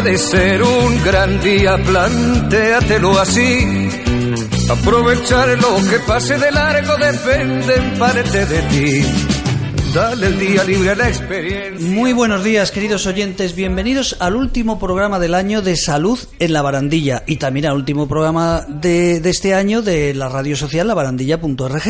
puede ser un gran día, plantéatelo así. Aprovechar lo que pase de largo depende en parte de ti. Dale el día libre a la experiencia. Muy buenos días, queridos oyentes. Bienvenidos al último programa del año de Salud en la Barandilla y también al último programa de, de este año de la radio social labarandilla.org.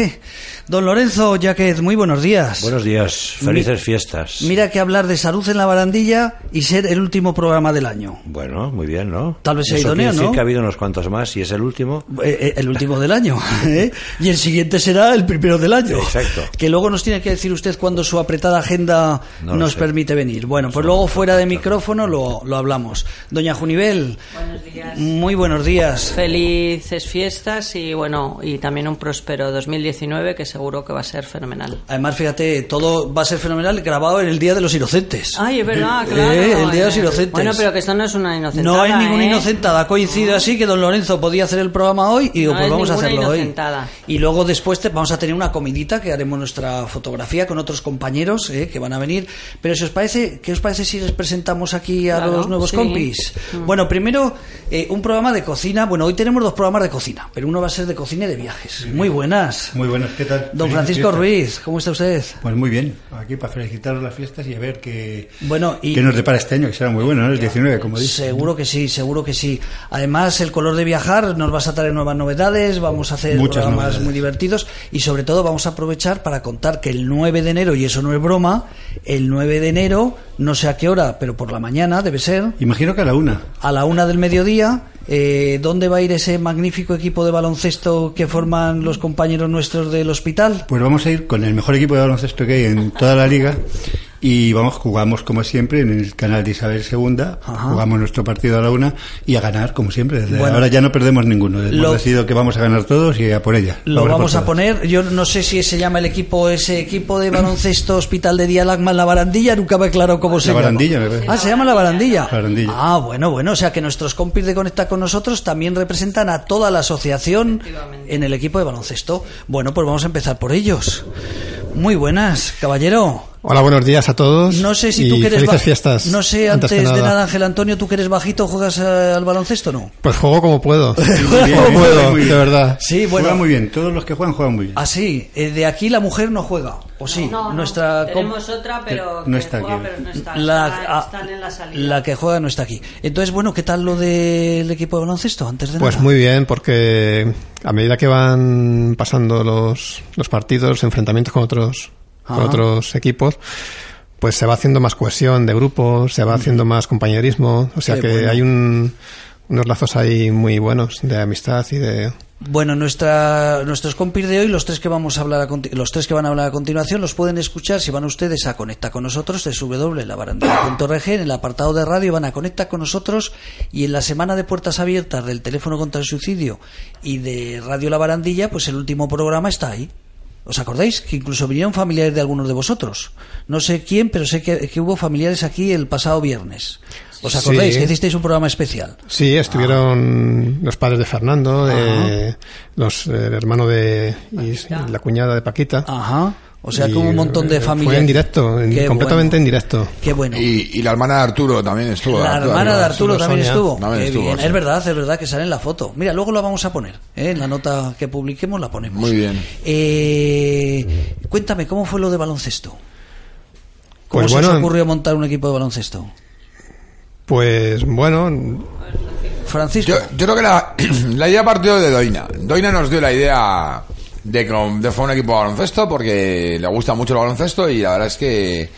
Don Lorenzo Jaquez, muy buenos días. Buenos días, felices fiestas. Mira que hablar de salud en la barandilla y ser el último programa del año. Bueno, muy bien, ¿no? Tal vez sea Eso idóneo, ¿no? que ha habido unos cuantos más y es el último. Eh, eh, el último del año. ¿eh? Y el siguiente será el primero del año. Exacto. Que luego nos tiene que decir usted cuándo su apretada agenda No nos sé. permite venir. Bueno, pues luego fuera de micrófono lo, lo hablamos. Doña Junivel, Buenos días. muy buenos días. Felices fiestas y bueno, y también un próspero 2019 que seguro que va a ser fenomenal. Además, fíjate, todo va a ser fenomenal grabado en el Día de los Inocentes. Ay, es verdad, claro. Eh, el Día de los Eh, Inocentes. Bueno, pero que esto no es una inocentada. No hay ninguna ¿eh? inocentada, coincide así que don Lorenzo podía hacer el programa hoy y digo, No pues es vamos a hacerlo hoy. inocentada. Y luego después te- vamos a tener una comidita que haremos nuestra fotografía con otros compañeros eh, que van a venir. Pero si os parece, ¿qué os parece si les presentamos aquí a Claro, los nuevos sí. compis? Mm. Bueno, primero eh, un programa de cocina. Bueno, hoy tenemos dos programas de cocina, pero uno va a ser de cocina y de viajes. Muy buenas. Muy buenas, ¿qué tal? Don Francisco. Ruiz, ¿cómo está usted? Pues muy bien, aquí para felicitaros las fiestas y a ver qué, Bueno, y qué nos depara este año, que será muy bueno, ¿no? El 19, como dice. Seguro que sí, seguro que sí. Además, el color de viajar nos vas a traer nuevas novedades, vamos a hacer Muchas programas novedades. muy divertidos y sobre todo vamos a aprovechar para contar que el 9 de enero, y eso no es broma, el 9 de enero, no sé a qué hora, pero por la mañana debe ser, Imagino que a la una. a la una del mediodía, eh, ¿dónde va a ir ese magnífico equipo de baloncesto que forman los compañeros nuestros del hospital? Pues vamos a ir con el mejor equipo de baloncesto que hay en toda la liga y vamos, jugamos como siempre en el canal de Isabel II, Ajá. jugamos nuestro partido a la una y a ganar como siempre. Desde Bueno. ahora ya no perdemos ninguno, hemos Lo- decidido que vamos a ganar todos y a por ella. Lo vamos a poner, yo no sé si se llama el equipo, ese equipo de baloncesto Hospital de Dialagma La Barandilla, nunca me he claro cómo se llama. Barandilla, me parece. Ah, se llama La Barandilla. La Barandilla. Ah, bueno, bueno, o sea que nuestros compis de Conecta con nosotros también representan a toda la asociación en el equipo de baloncesto. Bueno, pues vamos a empezar por ellos. Muy buenas, caballero. Hola, buenos días a todos. No sé si y tú que eres felices ba- fiestas. No sé, antes, de nada, Ángel Antonio, tú que eres bajito, ¿juegas eh, al baloncesto o no? Pues juego como puedo. Muy bien, como muy puedo, bien. de verdad. Sí, bueno. Juegan muy bien, todos los que juegan juegan muy bien. Así, eh, de aquí la mujer no juega, ¿o sí? No, no, Nuestra tenemos otra, pero No que está juega, aquí. pero no está. la, Está- ah, están en la salida. la que juega no está aquí. Entonces, bueno, ¿qué tal lo del equipo de baloncesto antes de Pues nada? muy bien, porque a medida que van pasando los, los partidos, los enfrentamientos con otros, con otros equipos, pues se va haciendo más cohesión de grupos, se va haciendo más compañerismo. O sea Qué que bueno. hay un, unos lazos ahí muy buenos de amistad y de. Bueno, nuestra, nuestros compis de hoy, los tres que vamos a hablar a los tres que van a hablar a continuación, los pueden escuchar si van ustedes a Conecta con nosotros, www.labarandilla.org, en el apartado de radio van a Conecta con nosotros y en la semana de puertas abiertas del teléfono contra el suicidio y de Radio La Barandilla, pues el último programa está ahí. ¿Os acordáis? Que incluso vinieron familiares de algunos de vosotros. No sé quién, pero sé que, que hubo familiares aquí el pasado viernes. ¿Os acordáis Sí. que hicisteis un programa especial? Sí, estuvieron los padres de Fernando, de, los, el hermano de y la cuñada de Paquita. Ajá. O sea que hubo un montón de eh, familias. Fue en directo, en- completamente bueno. en directo. Qué bueno. Y, y la hermana de Arturo también estuvo. La hermana de Arturo también estuvo. También Qué estuvo, bien. sí. Es verdad, es verdad que sale en la foto. Mira, luego la vamos a poner. ¿eh? En la nota que publiquemos la ponemos. Muy bien. Eh, cuéntame, ¿cómo fue lo de baloncesto? ¿Cómo Pues se os bueno, ocurrió montar un equipo de baloncesto? Pues bueno, Francisco. Yo, yo creo que la, la idea partió de Doina. Doina nos dio la idea de, que- formar un equipo de baloncesto porque le gusta mucho el baloncesto y la verdad es que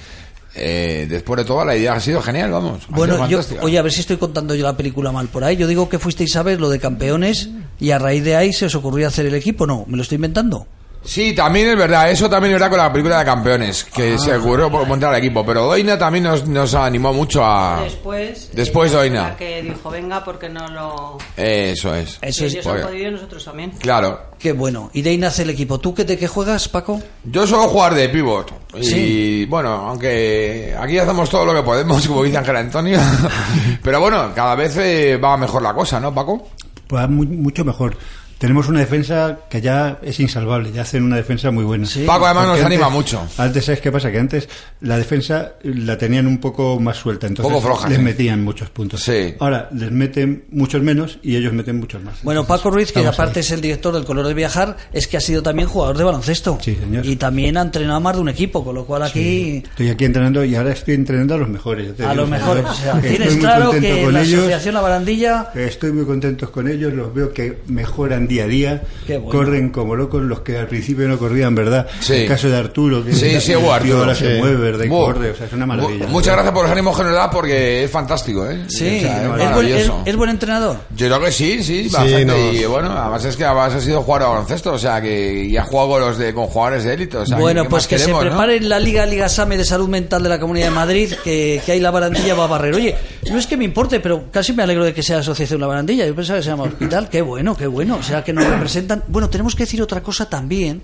eh, después de todo la idea ha sido genial, vamos. Bueno, yo, oye, a ver si estoy contando yo la película mal por ahí. Yo digo que fuisteis a ver lo de campeones y a raíz de ahí se os ocurrió hacer el equipo. No, me lo estoy inventando. Sí, también es verdad, eso también es verdad con la película de campeones, que se ocurrió por montar el equipo, pero Doina también nos, nos animó mucho a... Después. Después Doina. la que dijo, venga, porque no lo. Eso es. Eso es. ellos porque- han podido y nosotros también. Claro. Qué bueno. Y de ahí nace el equipo. ¿Tú qué de qué juegas, Paco? Yo suelo jugar de pivot. Y Sí. bueno, aunque aquí hacemos todo lo que podemos, como dice Ángel Antonio. pero bueno, cada vez eh, va mejor la cosa, ¿no, Paco? Pues mucho mejor. Tenemos una defensa que ya es insalvable, ya hacen una defensa muy buena. Sí. Paco además nos anima mucho. Antes, ¿sabes qué pasa? Que antes la defensa la tenían un poco más suelta, entonces Poco floja, les sí. metían muchos puntos. Sí. Ahora les meten muchos menos y ellos meten muchos más. Bueno, Entonces, Paco Ruiz, que aparte es el director del Color de Viajar, es que ha sido también jugador de baloncesto. Sí, señor. Y también ha entrenado a más de un equipo, con lo cual aquí Estoy aquí entrenando y ahora estoy entrenando a los mejores. a los mejores. O sea, Estoy tienes muy claro contento que la ellos. asociación La Barandilla Estoy muy contentos con ellos, los veo que mejoran día a día, bueno. corren como locos los que al principio no corrían, ¿verdad? Sí. El caso de Arturo, que Sí, sí, Arturo, ahora se mueve, ¿verdad? Y Bu- corre, o sea, es una maravilla. bu- Muchas gracias por los ánimos que nos da porque es fantástico, ¿eh? Sí, O sea, es es, buen, es- buen entrenador. Yo creo que sí, sí, bastante. nos- Y bueno, además es que además ha sido jugador de baloncesto, o sea, que ya juego con, los de, con jugadores de élite. O sea, bueno, ¿qué pues que queremos, se no? prepare en la Liga Liga Same de Salud Mental de la Comunidad de Madrid, que, que ahí la barandilla va a barrer. Oye, no es que me importe, pero casi me alegro de que sea Asociación La Barandilla. Yo pensaba que se llama Hospital. Qué bueno, qué bueno. O sea, que nos representan. Bueno, tenemos que decir otra cosa también.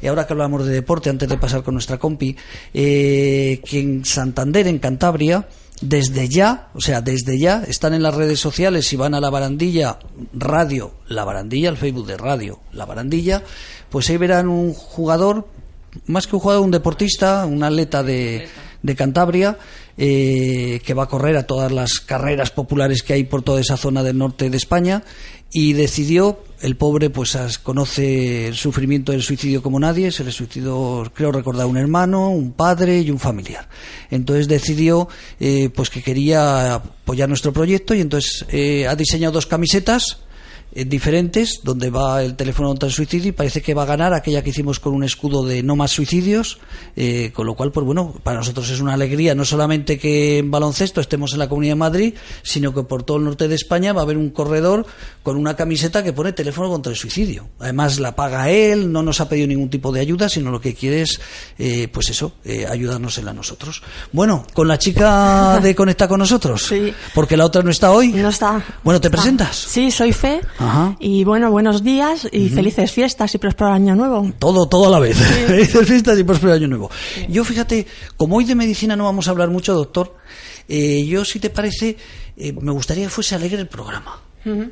Y ahora que hablamos de deporte, antes de pasar con nuestra compi, eh, que en Santander, en Cantabria, desde ya, o sea, desde ya, están en las redes sociales y van a la barandilla radio, la barandilla, el Facebook de radio, la barandilla, pues ahí verán un jugador, más que un jugador, un deportista, un atleta de, de Cantabria, eh, que va a correr a todas las carreras populares que hay por toda esa zona del norte de España y decidió, el pobre pues conoce el sufrimiento del suicidio como nadie, se le suicidó, creo recordar, un hermano, un padre y un familiar. Entonces decidió eh, pues que quería apoyar nuestro proyecto y entonces eh, ha diseñado dos camisetas diferentes donde va el teléfono contra el suicidio y parece que va a ganar aquella que hicimos con un escudo de no más suicidios eh, con lo cual pues bueno para nosotros es una alegría no solamente que en baloncesto estemos en la Comunidad de Madrid sino que por todo el norte de España va a haber un corredor con una camiseta que pone teléfono contra el suicidio además la paga él no nos ha pedido ningún tipo de ayuda sino lo que quiere es eh, pues eso eh, ayudarnos en a nosotros bueno con la chica de Conecta con nosotros Sí. porque la otra no está hoy No está. bueno te Está. presentas Sí, soy Fe. Ajá. Y bueno, buenos días y felices fiestas y próspero año nuevo. Todo, todo a la vez. Felices fiestas y próspero año nuevo. Yo, fíjate, como hoy de medicina no vamos a hablar mucho, doctor, eh, yo, si te parece, eh, me gustaría que fuese alegre el programa.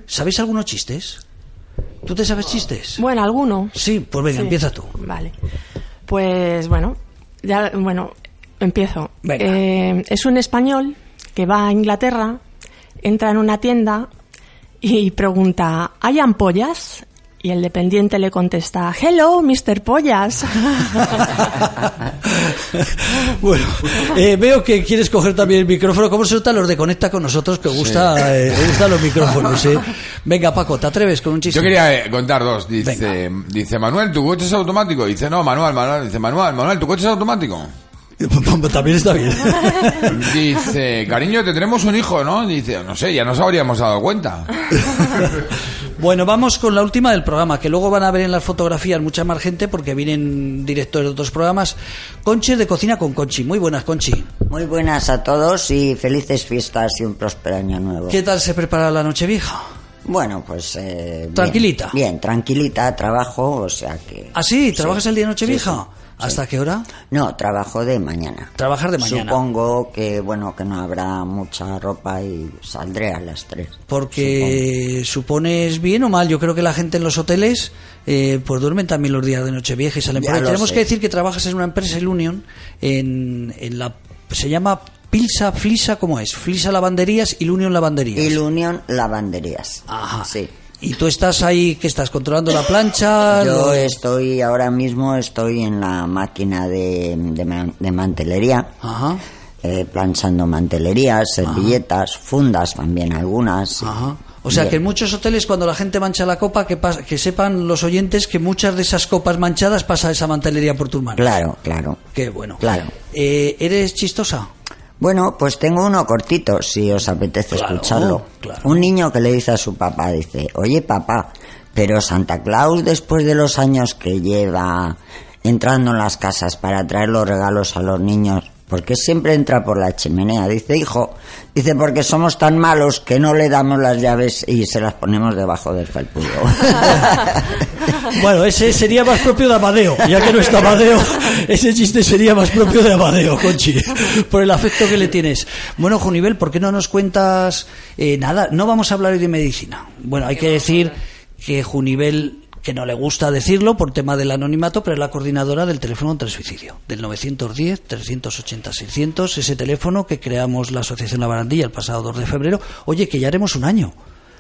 ¿Sabéis algunos chistes? ¿Tú te sabes chistes? Bueno, alguno. Sí, pues venga, Sí. empieza tú. Vale. Pues bueno, ya, bueno, empiezo. Venga. Eh, es un español que va a Inglaterra, entra en una tienda y pregunta, ¿hay ampollas? Y el dependiente le contesta, Hello, Mr. Pollas. bueno, eh, veo que quieres coger también el micrófono. ¿Cómo se notan los de Conecta con nosotros? Que gusta, eh, os gustan los micrófonos. eh? Venga, Paco, ¿te atreves con un chiste? Yo quería eh, contar dos. Dice, Venga. dice Manuel, ¿tu coche es automático? Dice, no, Manuel, Manuel. Dice, Manuel, Manuel, ¿tu coche es automático? También está bien. Dice, cariño, tendremos un hijo, ¿no? Dice, no sé, ya nos habríamos dado cuenta. Bueno, vamos con la última del programa, que luego van a ver en las fotografías mucha más gente porque vienen directores de otros programas. Conchi de Cocina con Conchi. Muy buenas, Conchi. Muy buenas a todos y felices fiestas y un próspero año nuevo. ¿Qué tal se prepara la noche vieja? Bueno, pues... eh. Tranquilita. Bien, tranquilita, trabajo, o sea que... ¿Ah, sí? ¿Trabajas el día de noche sí, vieja? sí, ¿Hasta sí. qué hora? No, trabajo de mañana. Trabajar de mañana. Supongo que, bueno, que no habrá mucha ropa y saldré a las tres. Porque supones bien o mal, yo creo que la gente en los hoteles eh, pues duermen también los días de noche vieja y salen Ya por ahí. Tenemos sé. que decir que trabajas en una empresa, el Union, en, en la... se llama Pilsa, Flisa, ¿cómo es? Flisa Lavanderías y Union Lavanderías. Y Unión Lavanderías. Ajá. Sí. Y tú estás ahí, que estás controlando la plancha. Yo estoy, ahora mismo estoy en la máquina de, de, man- de mantelería. Ajá. eh, planchando mantelerías, servilletas, fundas también algunas. Ajá. O sea Bien. que en muchos hoteles cuando la gente mancha la copa, que, pas- que sepan los oyentes que muchas de esas copas manchadas pasa esa mantelería por tus manos. Claro, claro. Qué bueno. Claro. Eh, ¿Eres chistosa? Bueno, pues tengo uno cortito, si os apetece Claro, escucharlo. claro. Un niño que le dice a su papá, dice, oye papá, pero Santa Claus después de los años que lleva entrando en las casas para traer los regalos a los niños, ¿por qué siempre entra por la chimenea? Dice, hijo, dice, porque somos tan malos que no le damos las llaves y se las ponemos debajo del felpudo. Bueno, ese sería más propio de Amadeo. Ya que no está Amadeo, ese chiste sería más propio de Amadeo, Conchi. Por el afecto que le tienes. Bueno, Junivel, ¿por qué no nos cuentas eh, nada? No vamos a hablar hoy de medicina. Bueno, hay que decir que Junivel que no le gusta decirlo por tema del anonimato, pero es la coordinadora del teléfono contra el suicidio, del 910-380-600, ese teléfono que creamos la Asociación La Barandilla el pasado 2 de febrero. Oye, que ya haremos un año.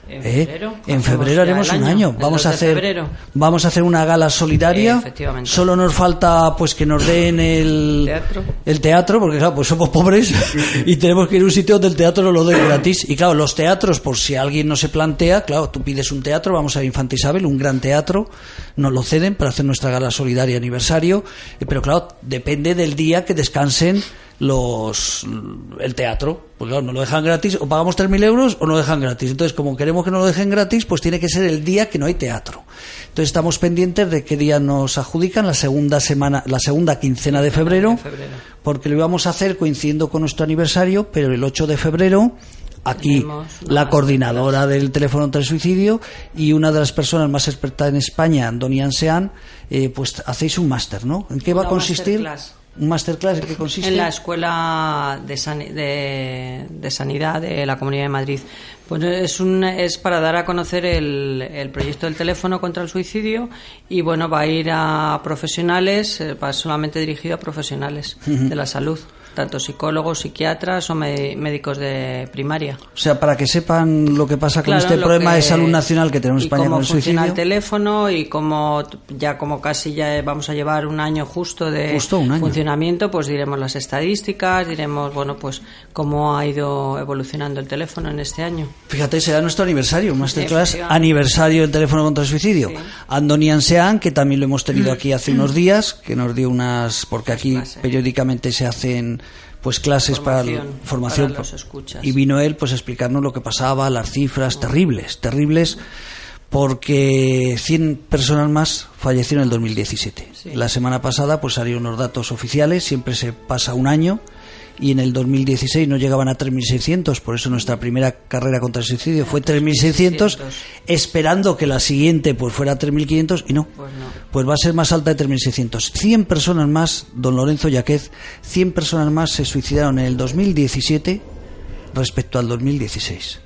En ¿Eh? febrero, En febrero haremos un año, Vamos 2 a hacer febrero. vamos a hacer una gala solidaria. Solo nos falta pues que nos den el Teatro. el teatro, porque claro, pues somos pobres y tenemos que ir a un sitio donde el teatro nos lo den gratis. Y claro, los teatros, por si alguien no se plantea, claro, tú pides un teatro, vamos a Infante Isabel, un gran teatro, nos lo ceden para hacer nuestra gala solidaria aniversario, eh, pero claro, depende del día que descansen los el teatro pues claro, nos lo dejan gratis o pagamos 3.000 euros o no lo dejan gratis entonces como queremos que nos lo dejen gratis pues tiene que ser el día que no hay teatro entonces estamos pendientes de qué día nos adjudican la segunda semana la segunda quincena de febrero, febrero. porque lo íbamos a hacer coincidiendo con nuestro aniversario pero el 8 de febrero aquí la coordinadora del teléfono contra el suicidio y una de las personas más expertas en España Donian Sean eh, pues hacéis un máster ¿no? ¿en qué va a consistir? masterclass. Un masterclass ¿en qué consiste? En la Escuela de, de Sanidad de la Comunidad de Madrid. Pues es, un, es para dar a conocer el, el proyecto del teléfono contra el suicidio y bueno, va a ir a profesionales, eh, va solamente dirigido a profesionales de la salud, tanto psicólogos, psiquiatras o médicos de primaria. O sea, para que sepan lo que pasa con Claro, este problema que- de salud nacional que tenemos en España cómo con el funciona suicidio. el teléfono y cómo t- ya como casi ya vamos a llevar un año justo de Justo un año. funcionamiento, pues diremos las estadísticas, diremos bueno pues cómo ha ido evolucionando el teléfono en este año. Fíjate, será nuestro aniversario, masterclass aniversario del teléfono contra el suicidio. Sí. Andoni Ansean, que también lo hemos tenido aquí hace unos días, que nos dio unas, porque aquí periódicamente se hacen pues clases para Formación, formación para los escuchas. y vino él pues a explicarnos lo que pasaba, las cifras terribles, terribles porque 100 personas más fallecieron en el 2017. Sí. La semana pasada pues salieron los datos oficiales, siempre se pasa un año y en el 2016 no llegaban a 3.600, por eso nuestra primera carrera contra el suicidio fue 3.600, esperando que la siguiente pues fuera 3.500 y no, Pues no. pues va a ser más alta de 3.600. 100 personas más, don Lorenzo Yaquez, 100 personas más se suicidaron en el 2017 respecto al 2016.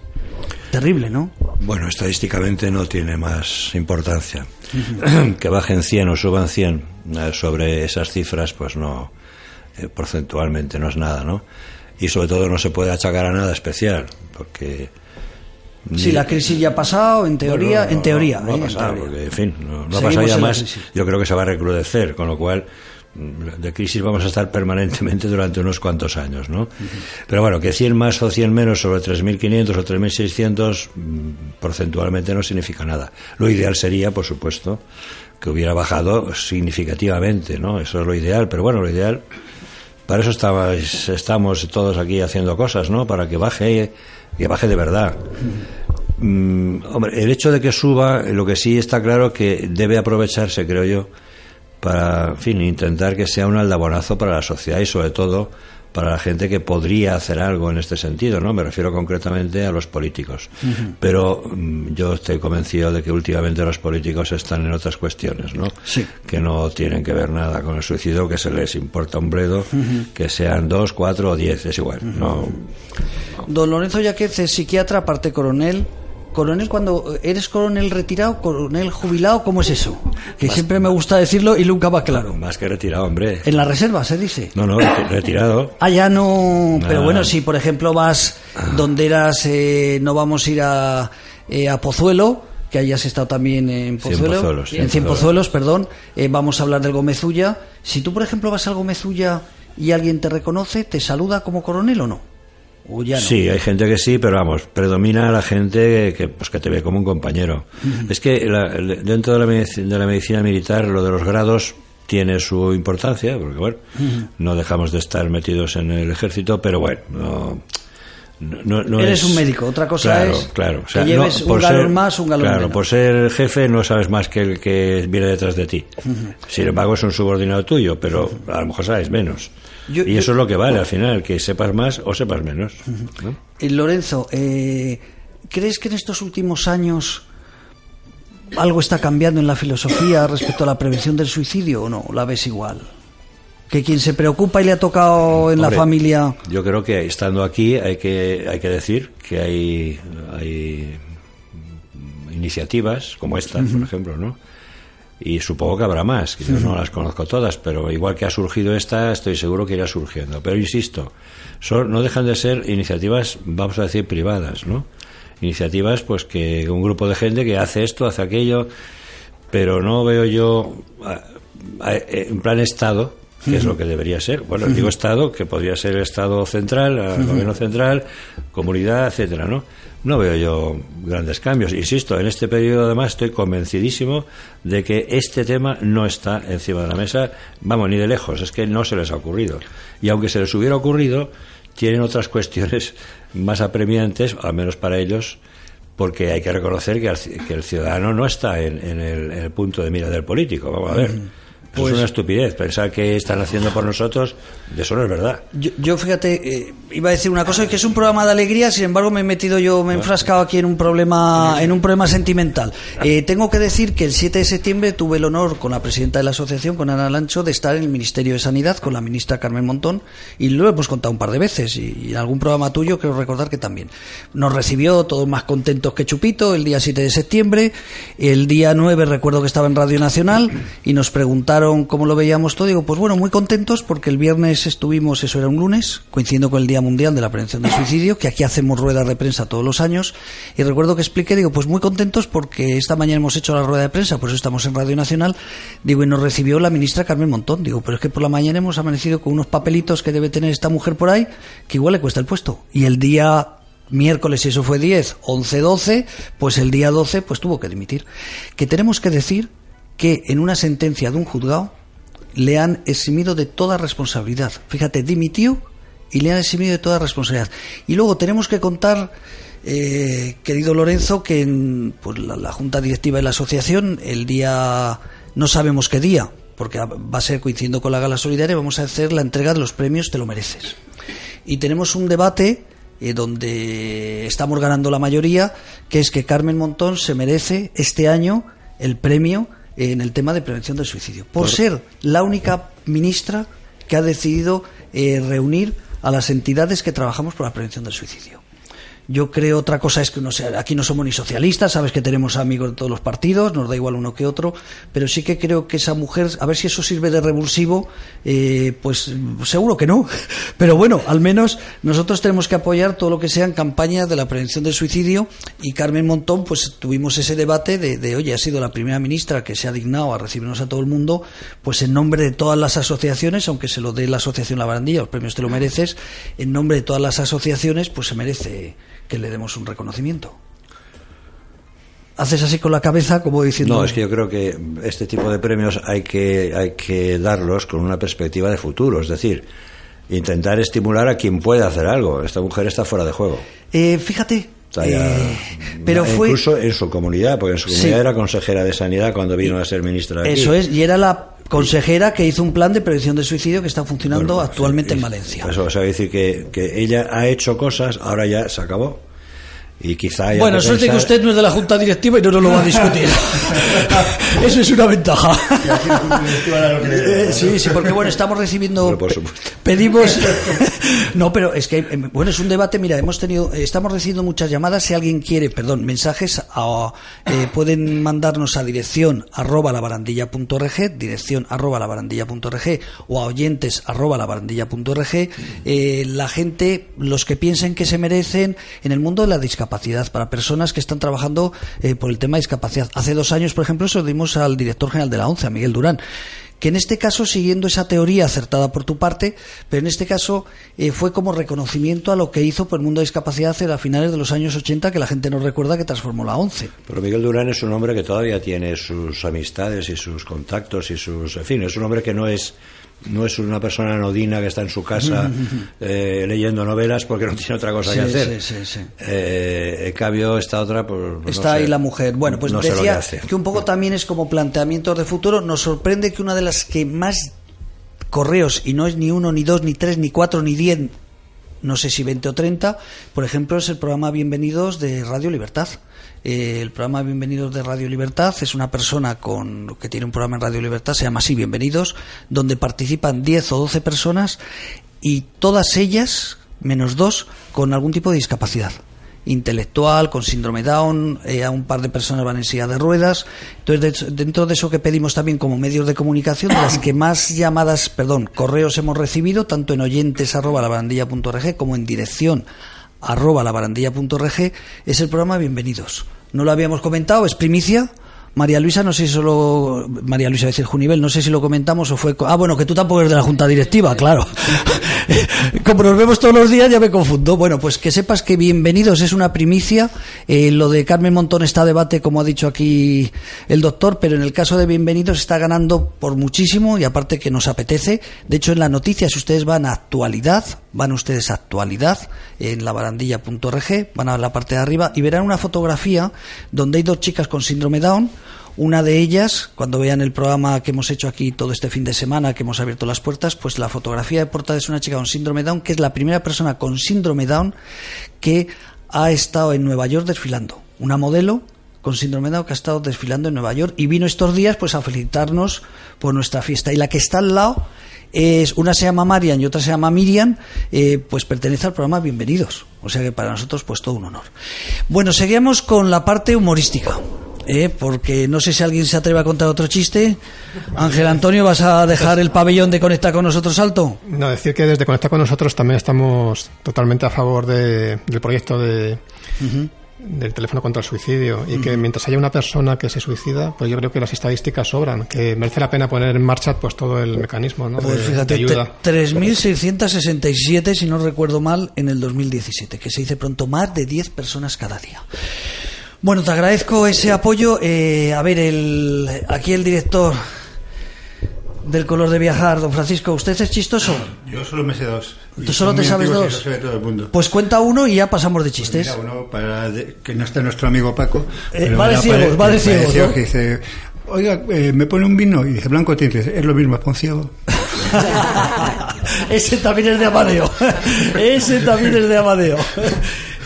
Terrible, ¿no? Bueno, estadísticamente no tiene más importancia. que bajen 100 o suban 100 eh, sobre esas cifras, pues no, eh, porcentualmente no es nada, ¿no? Y sobre todo no se puede achacar a nada especial, porque... Si la crisis ya ha pasado, en teoría, No, no, en teoría. No, ha ¿eh? Pasado, porque, en fin, no, ha pasado ya más. Yo creo que se va a recrudecer, con lo cual mm, de crisis vamos a estar permanentemente durante unos cuantos años, ¿no? Pero bueno, que 100 más o 100 menos sobre 3.500 o 3.600 mm, porcentualmente no significa nada. Lo ideal sería, por supuesto, que hubiera bajado significativamente, ¿no? Eso es lo ideal, pero bueno, lo ideal para eso estamos, todos aquí haciendo cosas, ¿no? Para que baje, que baje de verdad. Mm, hombre, el hecho de que suba, lo que sí está claro que debe aprovecharse, creo yo, para, fin, intentar que sea un aldabonazo para la sociedad y sobre todo para la gente que podría hacer algo en este sentido, ¿no? Me refiero concretamente a los políticos. Pero mm, yo estoy convencido de que últimamente los políticos están en otras cuestiones, ¿no? Sí. Que no tienen que ver nada con el suicidio, que se les importa un bledo, que sean dos, cuatro o diez, es igual. No, Don Lorenzo Yaquez es psiquiatra, aparte coronel. Coronel, cuando eres coronel retirado, coronel jubilado, ¿cómo es eso? Que siempre me gusta decirlo y nunca va claro. más que retirado, hombre. En la reserva se dice. No, no, reti- retirado. Ah, ya no. Pero Ah. bueno, si por ejemplo vas donde eras, eh, no vamos a ir a, eh, a Pozuelo, que hayas estado también en Cien Pozuelo, Pozuelos, en Cien Pozuelos. Pozuelos, perdón. eh, vamos a hablar del Gomezulla. Si tú, por ejemplo, vas al Gomezulla y alguien te reconoce, ¿te saluda como coronel o no? O ya no. Sí, hay gente que sí, pero vamos, predomina la gente que, pues, que te ve como un compañero. Es que la- dentro de la, de la medicina militar lo de los grados tiene su importancia, porque bueno, no dejamos de estar metidos en el ejército, pero bueno, no... no- no Eres es- un médico, otra cosa Claro, es claro. O que sea, no, lleves un galón ser- más, un galón Claro, menos. por ser jefe no sabes más que el que viene detrás de ti. Sin embargo, es un subordinado tuyo, pero a lo mejor sabes menos. Yo- y yo- eso es lo que vale al final, que sepas más o sepas menos. ¿no? Eh, Lorenzo, eh, ¿crees que en estos últimos años algo está cambiando en la filosofía respecto a la prevención del suicidio o no? ¿La ves igual? Que quien se preocupa y le ha tocado en la familia... Yo creo que estando aquí hay que hay que decir que hay hay iniciativas como esta, por ejemplo, ¿no? Y supongo que habrá más, que yo no las conozco todas, pero igual que ha surgido esta, estoy seguro que irá surgiendo. Pero insisto, son, no dejan de ser iniciativas, vamos a decir, privadas, ¿no? Iniciativas, pues que un grupo de gente que hace esto, hace aquello, pero no veo yo en plan Estado, que es lo que debería ser. Bueno, digo Estado, que podría ser el Estado central, el gobierno central, comunidad, etcétera, ¿no? No veo yo grandes cambios. Insisto, en este periodo además estoy convencidísimo de que este tema no está encima de la mesa, vamos, ni de lejos, es que no se les ha ocurrido. Y aunque se les hubiera ocurrido, tienen otras cuestiones más apremiantes, al menos para ellos, porque hay que reconocer que, el ciudadano no está en, el, punto de mira del político. Vamos a ver es pues una estupidez. Pensar que están haciendo por nosotros, de eso no es verdad. Yo, fíjate, eh, iba a decir una cosa, que es un programa de alegría, sin embargo me he metido yo, me he enfrascado aquí en un problema, en un problema sentimental. Eh, tengo que decir que el 7 de septiembre tuve el honor con la presidenta de la asociación, con Ana Lancho, de estar en el Ministerio de Sanidad con la ministra Carmen Montón, y lo hemos contado un par de veces, y, en algún programa tuyo quiero recordar que también. Nos recibió todos más contentos que Chupito el día 7 de septiembre, el día 9 recuerdo que estaba en Radio Nacional, y nos preguntaron cómo lo veíamos todo. Digo, pues bueno, muy contentos porque el viernes estuvimos, eso era un lunes, coincidiendo con el Día Mundial de la Prevención del Suicidio, que aquí hacemos ruedas de prensa todos los años. Y recuerdo que expliqué, digo, pues muy contentos porque esta mañana hemos hecho la rueda de prensa, por eso estamos en Radio Nacional. Digo, y nos recibió la ministra Carmen Montón. Digo, pero es que por la mañana hemos amanecido con unos papelitos que debe tener esta mujer por ahí, que igual le cuesta el puesto. Y el día miércoles, eso fue 10, 11, 12, pues el día 12 pues tuvo que dimitir. Que tenemos que decir que en una sentencia de un juzgado le han eximido de toda responsabilidad. Fíjate, dimitió y le han eximido de toda responsabilidad. Y luego tenemos que contar, eh, querido Lorenzo, que en pues, la, Junta Directiva de la Asociación, el día, no sabemos qué día, porque va a ser coincidiendo con la Gala Solidaria, vamos a hacer la entrega de los premios Te lo mereces. Y tenemos un debate eh, donde estamos ganando la mayoría, que es que Carmen Montón se merece este año el premio en el tema de prevención del suicidio, por, ser la única ministra que ha decidido eh, reunir a las entidades que trabajamos por la prevención del suicidio. Yo creo otra cosa es que no sea, aquí no somos ni socialistas, sabes que tenemos amigos de todos los partidos, nos da igual uno que otro, pero sí que creo que esa mujer, a ver si eso sirve de revulsivo, eh, pues seguro que no. Pero bueno, al menos nosotros tenemos que apoyar todo lo que sean campañas de la prevención del suicidio y Carmen Montón, pues tuvimos ese debate de, de oye, ha sido la primera ministra que se ha dignado a recibirnos a todo el mundo, pues en nombre de todas las asociaciones, aunque se lo dé la Asociación La Barandilla, los premios te lo mereces, en nombre de todas las asociaciones, pues se merece que le demos un reconocimiento. Haces así con la cabeza como diciendo... No, es que yo creo que este tipo de premios hay que, hay que darlos con una perspectiva de futuro, es decir, intentar estimular a quien pueda hacer algo. Esta mujer está fuera de juego. Eh, fíjate, eh, pero fue incluso en su comunidad, porque en su comunidad era consejera de sanidad cuando vino a ser ministra. Eso es, y era la consejera que hizo un plan de prevención de suicidio que está funcionando pues, actualmente en Valencia. Eso o sea, decir que, que ella ha hecho cosas, ahora ya se acabó y quizá bueno, suerte que usted no es de la junta directiva y no nos lo va a discutir. Eso es una ventaja. sí, sí, porque bueno, estamos recibiendo. pedimos. no, pero es que em, bueno, es un debate. Mira, hemos tenido, estamos recibiendo muchas llamadas. Si alguien quiere, perdón, mensajes, a, eh, pueden mandarnos a dirección arroba la dirección arroba la o a oyentes arroba la eh, la gente, los que piensen que se merecen en el mundo de la discapacidad para personas que están trabajando eh, por el tema de discapacidad. Hace dos años, por ejemplo, se lo dimos al director general de la ONCE, a Miguel Durán que en este caso, siguiendo esa teoría acertada por tu parte, pero en este caso eh, fue como reconocimiento a lo que hizo por el mundo de discapacidad a finales de los años 80, que la gente no recuerda que transformó la ONCE. Pero Miguel Durán es un hombre que todavía tiene sus amistades y sus contactos y sus... En fin, es un hombre que no es no es una persona anodina que está en su casa eh, leyendo novelas porque no tiene otra cosa que hacer. Eh, en cambio, esta otra, pues, pues está ahí la mujer. Bueno, pues decía que, un poco también es como planteamientos de futuro. Nos sorprende que una de las que más correos, y no es ni uno, ni dos, ni tres, ni cuatro, ni diez, no sé si veinte o treinta, por ejemplo, es el programa Bienvenidos de Radio Libertad. Eh, el programa Bienvenidos de Radio Libertad es una persona con, que tiene un programa en Radio Libertad, se llama así Bienvenidos, donde participan 10 o 12 personas y todas ellas, menos dos, con algún tipo de discapacidad intelectual, con síndrome Down, eh, a un par de personas van en silla de ruedas. Entonces, de- dentro de eso que pedimos también como medios de comunicación, de las que más llamadas, perdón, correos hemos recibido, tanto en oyentes arroba labarandilla.org como en dirección arroba labarandilla.org, es el programa Bienvenidos. No lo habíamos comentado, es primicia. María Luisa, no sé si solo. María Luisa, decir Junivel, no sé si lo comentamos o fue. Ah, bueno, que tú tampoco eres de la Junta Directiva, claro. Como nos vemos todos los días, ya me confundo. Bueno, pues que sepas que bienvenidos es una primicia. Eh, lo de Carmen Montón está debate, como ha dicho aquí el doctor, pero en el caso de bienvenidos está ganando por muchísimo y aparte que nos apetece. De hecho, en la noticia, si ustedes van a actualidad, van ustedes a actualidad en la barandilla.org, van a la parte de arriba y verán una fotografía donde hay dos chicas con síndrome Down. Una de ellas, cuando vean el programa que hemos hecho aquí todo este fin de semana, que hemos abierto las puertas, pues la fotografía de portada es una chica con síndrome Down, que es la primera persona con síndrome Down que ha estado en Nueva York desfilando. Una modelo con síndrome Down que ha estado desfilando en Nueva York y vino estos días pues a felicitarnos por nuestra fiesta. Y la que está al lado es una se llama Marian y otra se llama Miriam, eh, pues pertenece al programa Bienvenidos. O sea que para nosotros pues todo un honor. Bueno, seguimos con la parte humorística. eh, porque no sé si alguien se atreve a contar otro chiste. Ángel Antonio, ¿vas a dejar el pabellón de Conecta con nosotros alto? No, decir que desde Conecta con nosotros también estamos totalmente a favor de- del proyecto de, del teléfono contra el suicidio y que mientras haya una persona que se suicida, pues yo creo que las estadísticas sobran, que merece la pena poner en marcha pues todo el mecanismo ¿no? Pues de, fíjate, de ayuda. te- 3.667, si no recuerdo mal, en el 2017, que se dice pronto más de 10 personas cada día. Bueno, te agradezco ese apoyo. Eh, a ver, el, aquí el director del color de viajar, don Francisco, ¿usted es chistoso? Yo solo me sé dos. ¿Tú solo te sabes dos? lo sabe todo el mundo. Pues cuenta uno y ya pasamos de chistes. Mira, uno para de- que no está nuestro amigo Paco. Eh, va de ciegos, va de ciegos, ¿no? que dice, oiga, eh, me pone un vino y dice blanco. Dice, es lo mismo, es un ciego. Ese también es de Amadeo. Ese también es de Amadeo.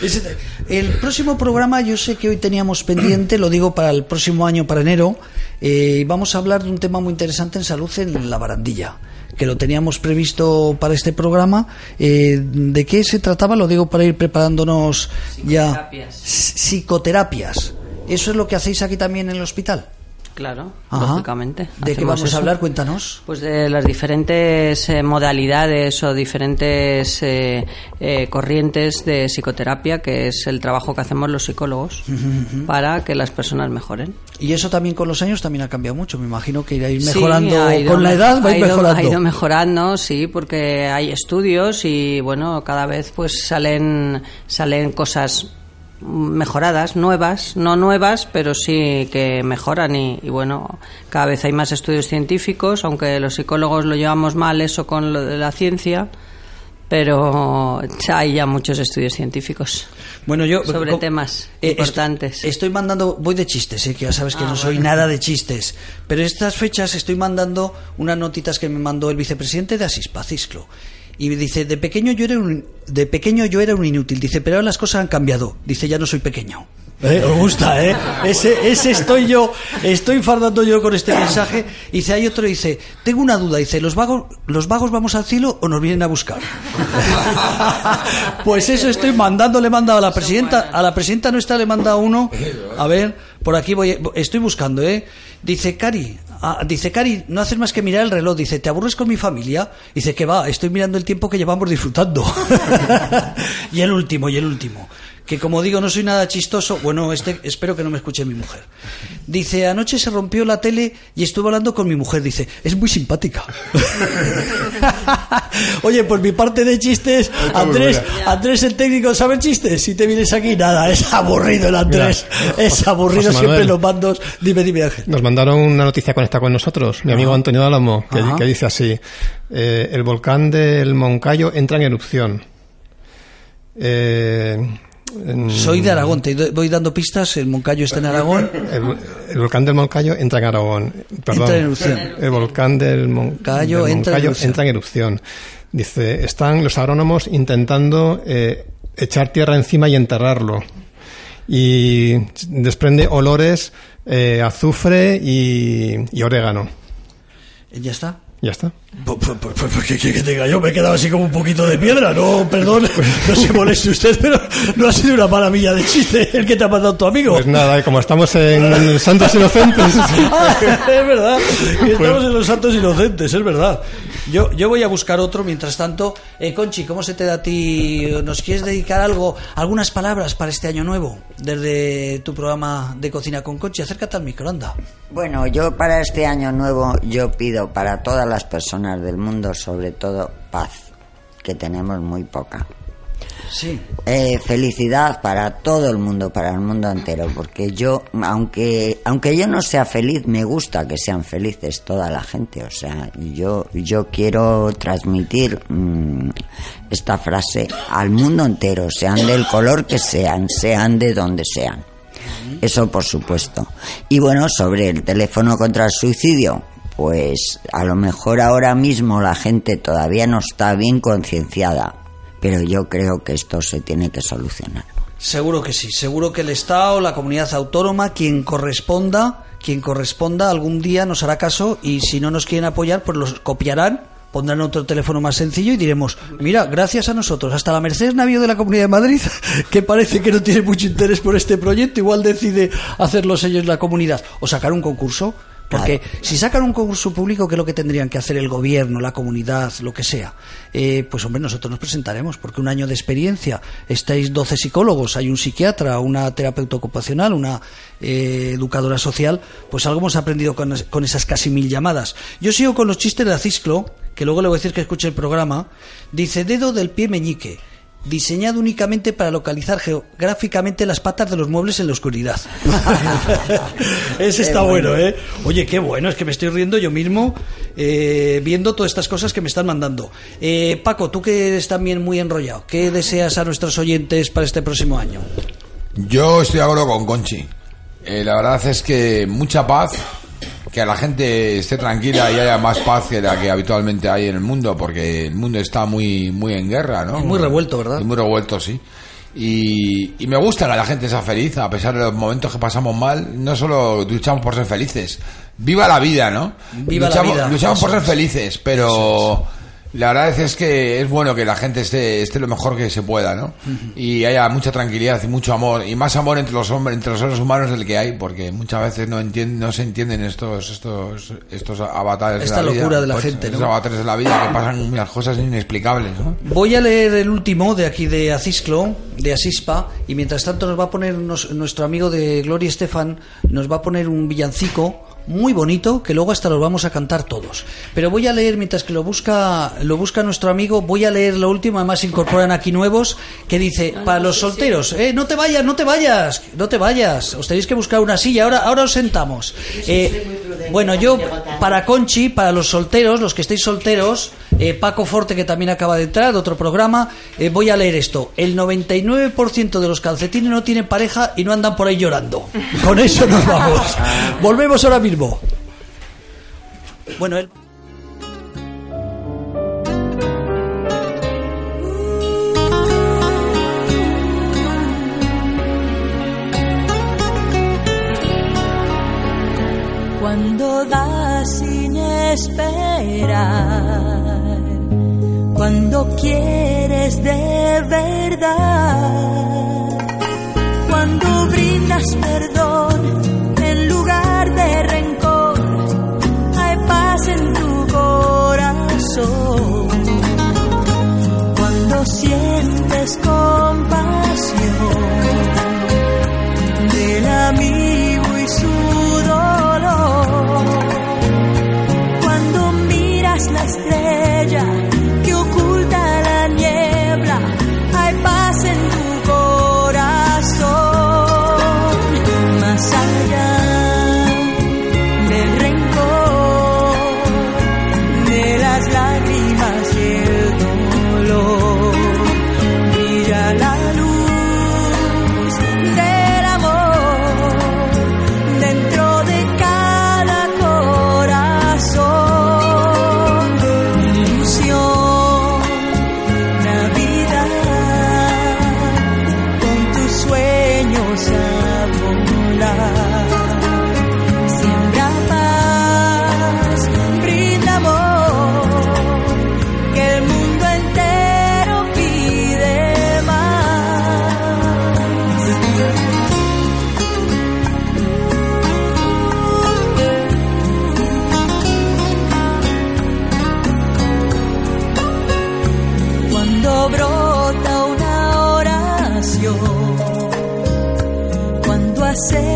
Ese- el próximo programa, yo sé que hoy teníamos pendiente, lo digo para el próximo año, para enero, eh, vamos a hablar de un tema muy interesante en salud en la barandilla que lo teníamos previsto para este programa. Eh, ¿De qué se trataba? Lo digo para ir preparándonos ya. Psicoterapias. ¿Eso es lo que hacéis aquí también en el hospital? Claro, Ajá. lógicamente. ¿De qué vamos eso. a hablar? Cuéntanos. Pues de las diferentes eh, modalidades o diferentes eh, eh, corrientes de psicoterapia, que es el trabajo que hacemos los psicólogos para que las personas mejoren. Y eso también con los años también ha cambiado mucho. Me imagino que Sí, mejorando ido con la edad, ido- mejorando. Ha ido mejorando, sí, porque hay estudios y bueno, cada vez pues salen salen cosas mejoradas, nuevas, no nuevas, pero sí que mejoran y, y, bueno, cada vez hay más estudios científicos, aunque los psicólogos lo llevamos mal eso con lo de la ciencia, pero ya hay ya muchos estudios científicos Bueno, yo sobre temas eh, importantes. Estoy, estoy mandando, voy de chistes, eh, que ya sabes que Ah, no soy bueno. nada de chistes, pero estas fechas estoy mandando unas notitas que me mandó el vicepresidente de Asispa, Cisclo. Y dice, de pequeño yo era un, de pequeño yo era un inútil. Dice, pero ahora las cosas han cambiado. Dice, ya no soy pequeño. ¿Eh? Os gusta, ¿eh? Ese, ese estoy yo, estoy fardando yo con este mensaje. Dice, hay otro, dice, tengo una duda. Dice, ¿los vagos, ¿los vagos vamos al cielo o nos vienen a buscar? pues eso estoy mandando, le he mandado a la presidenta, a la presidenta nuestra le he mandado uno. A ver, por aquí voy, estoy buscando, ¿eh? Dice, Cari, ah, dice, Cari, no haces más que mirar el reloj. Dice, ¿te aburres con mi familia? Dice, que va, estoy mirando el tiempo que llevamos disfrutando. y el último, y el último. Que como digo, no soy nada chistoso. Bueno, este, espero que no me escuche mi mujer. Dice, anoche se rompió la tele y estuve hablando con mi mujer. Dice, es muy simpática. Oye, pues mi parte de chistes, Andrés, Andrés el técnico, ¿sabe chistes? Si te vienes aquí, nada, es aburrido el Andrés. es aburrido José siempre Manuel. los mandos. Dime, dime, Ángel. Nos mandaron una noticia conecta con nosotros, mi amigo Antonio Álamo, que dice así: eh, el volcán del Moncayo entra en erupción. Eh, en- Soy de Aragón, te voy dando pistas. El Moncayo está en Aragón. El, el volcán del Moncayo entra en Aragón. Perdón. Entra en erupción. El volcán del, Mon- Moncayo del entra en entra en erupción. Dice, están los agrónomos intentando eh, echar tierra encima y enterrarlo. Y desprende olores, eh, azufre y, y orégano. ¿Ya está? Ya está. Pues, pues, pues, pues, ¿qué quiere que tenga yo? Me he quedado así como un poquito de piedra. No, perdón, no se moleste usted, pero no ha sido una maravilla de chiste el que te ha mandado tu amigo. Pues nada, como estamos en Santos Inocentes. Ah, es verdad, estamos en los Santos Inocentes, es verdad. Yo, yo voy a buscar otro, mientras tanto. Eh, Conchi, ¿cómo se te da a ti? ¿Nos quieres dedicar algo, algunas palabras para este año nuevo? Desde tu programa de Cocina con Conchi. Acércate al micro, anda. Bueno, yo para este año nuevo yo pido para todas las personas del mundo, sobre todo paz, que tenemos muy poca. Sí. Eh, felicidad para todo el mundo, para el mundo entero, porque yo, aunque aunque yo no sea feliz, me gusta que sean felices toda la gente. O sea, yo yo quiero transmitir mm, esta frase al mundo entero, sean del color que sean, sean de donde sean. Eso por supuesto. Y bueno, sobre el teléfono contra el suicidio, pues a lo mejor ahora mismo la gente todavía no está bien concienciada, pero yo creo que esto se tiene que solucionar. Seguro que sí, seguro que el Estado, la comunidad autónoma, quien corresponda, quien corresponda, algún día nos hará caso y si no nos quieren apoyar, pues los copiarán, pondrán otro teléfono más sencillo y diremos, mira, gracias a nosotros, hasta la Mercedes Navío de la Comunidad de Madrid, que parece que no tiene mucho interés por este proyecto, igual decide hacerlos ellos la comunidad o sacar un concurso. Porque si sacan un concurso público, ¿qué es lo que tendrían que hacer el gobierno, la comunidad, lo que sea? Eh, pues hombre, nosotros nos presentaremos, porque un año de experiencia, estáis 12 psicólogos, hay un psiquiatra, una terapeuta ocupacional, una eh, educadora social, pues algo hemos aprendido con, con esas casi mil llamadas. Yo sigo con los chistes de Acisclo, que luego le voy a decir que escuche el programa. Dice, dedo del pie meñique. Diseñado únicamente para localizar geográficamente las patas de los muebles en la oscuridad. Ese está bueno, ¿eh? Oye, qué bueno, es que me estoy riendo yo mismo eh, viendo todas estas cosas que me están mandando. Eh, Paco, tú que eres también muy enrollado, ¿qué deseas a nuestros oyentes para este próximo año? Yo estoy de acuerdo con Conchi. Eh, la verdad es que mucha paz, que la gente esté tranquila y haya más paz que la que habitualmente hay en el mundo, porque el mundo está muy, muy en guerra, ¿no? Y muy revuelto, ¿verdad? Y muy revuelto, sí. Y, y me gusta que la gente sea feliz, a pesar de los momentos que pasamos mal, no solo luchamos por ser felices. Viva la vida, ¿no? Viva la luchamos, vida. Luchamos por ser felices, pero la verdad es que es bueno que la gente esté, esté lo mejor que se pueda, ¿no? Y haya mucha tranquilidad y mucho amor, y más amor entre los hombres, entre los seres humanos del que hay, porque muchas veces no entienden, no se entienden estos, estos, estos avatares Esta de la vida. locura de la pues, gente, ¿no? Estos avatares de la vida que pasan unas cosas inexplicables, ¿no? Voy a leer el último de aquí de Acisclo, de Asispa, y mientras tanto nos va a poner nos- nuestro amigo de Gloria Estefan, nos va a poner un villancico muy bonito que luego hasta los vamos a cantar todos. Pero voy a leer mientras que lo busca lo busca nuestro amigo, voy a leer lo último, además incorporan aquí nuevos que dice, para los solteros, eh, no te vayas, no te vayas, no te vayas, os tenéis que buscar una silla, ahora ahora os sentamos. Eh, bueno, yo para Conchi, para los solteros, los que estéis solteros, eh, Paco Forte que también acaba de entrar, de otro programa, eh, voy a leer esto. El 99% de los calcetines no tienen pareja y no andan por ahí llorando. Con eso nos vamos. Volvemos ahora mismo. Bueno. Cuando das sin esperar, cuando quieres de verdad, cuando brindas perdón sientes compasión say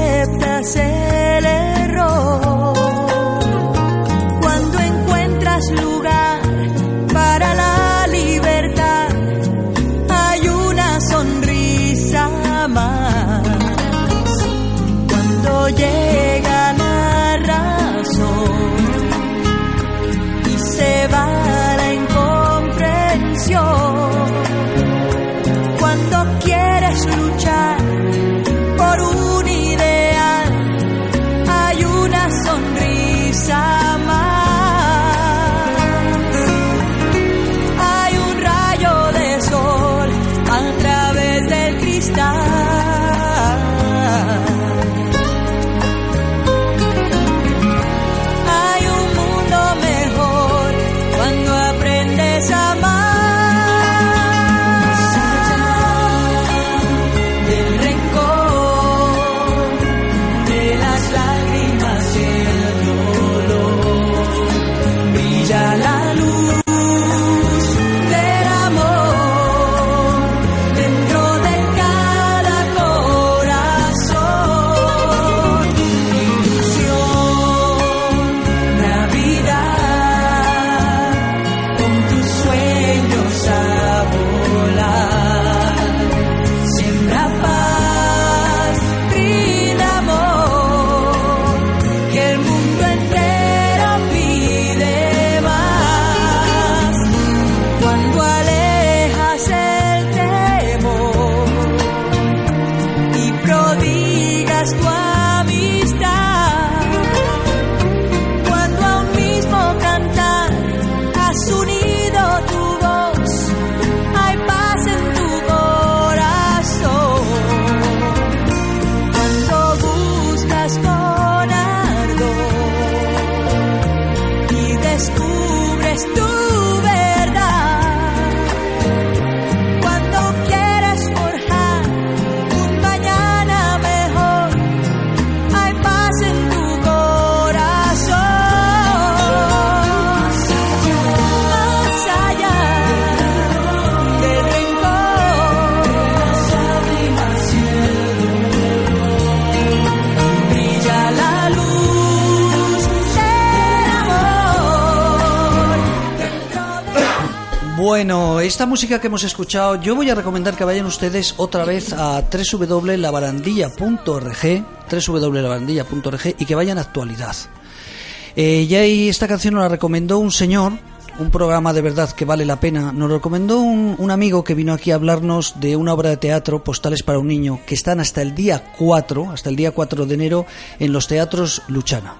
Esta música que hemos escuchado, yo voy a recomendar que vayan ustedes otra vez a www.labarandilla.org, www.labarandilla.org y que vayan a actualidad. Eh, ya ahí esta canción nos la recomendó un señor, un programa de verdad que vale la pena. Nos recomendó un, un amigo que vino aquí a hablarnos de una obra de teatro, Postales para un Niño, que están hasta el día 4, hasta el día 4 de enero, en los teatros Luchana.